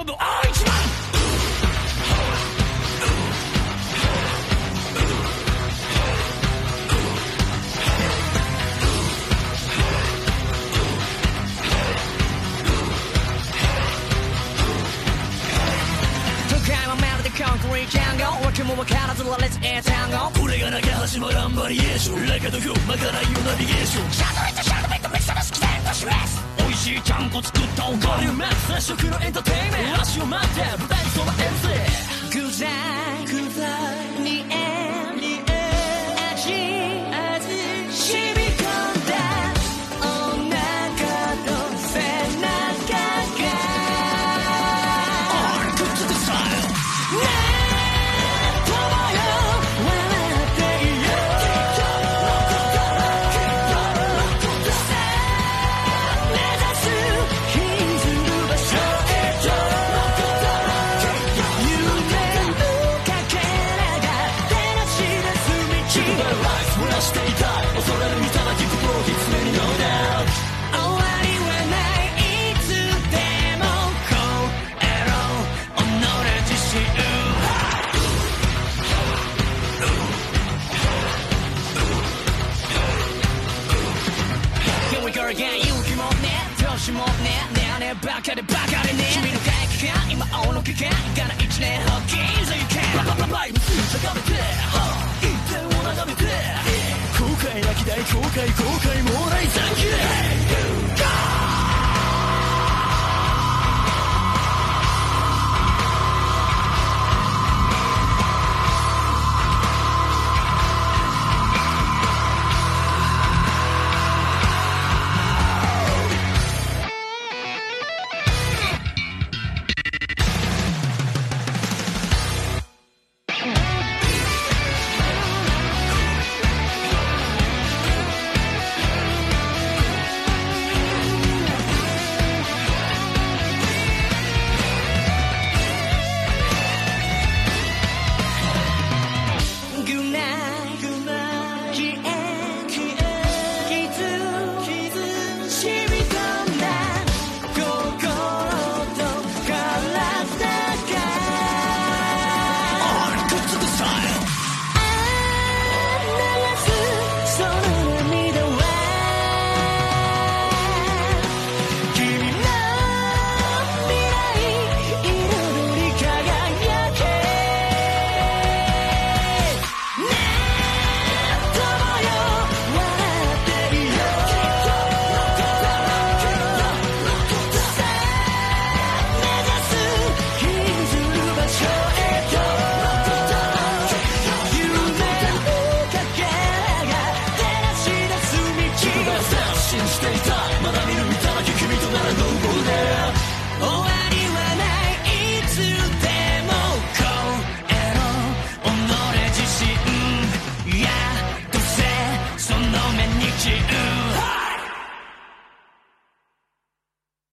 遊ぶ大一番コンクリーャンも分からず羅列ン単語これが投げ始まらんバリエーションラカと表まかないよナビゲーション。シャドウィットシャドウィット見覚まし期待と示す？しいちゃんこ作ったおかわりを待つ最食のエンターテインメント足を待って舞台に備えるぜ具材具材にえりえ味しみこんだおなかと背中が ONE いたい恐れる頂き心をきつめに No doubt 終わりはないいつでも超えろ己自身 Here we go again 勇気もね調子もねねえねえバカでバカでね君の回帰感今青の危険いかない一年発見 So you can ライブつい後悔なき大後悔後悔もない残機 信じていた。まだ見ぬ見ただけ君となら濃厚で。終わりはない。いつでもこうえろ己自身。やどうせ。その目に散る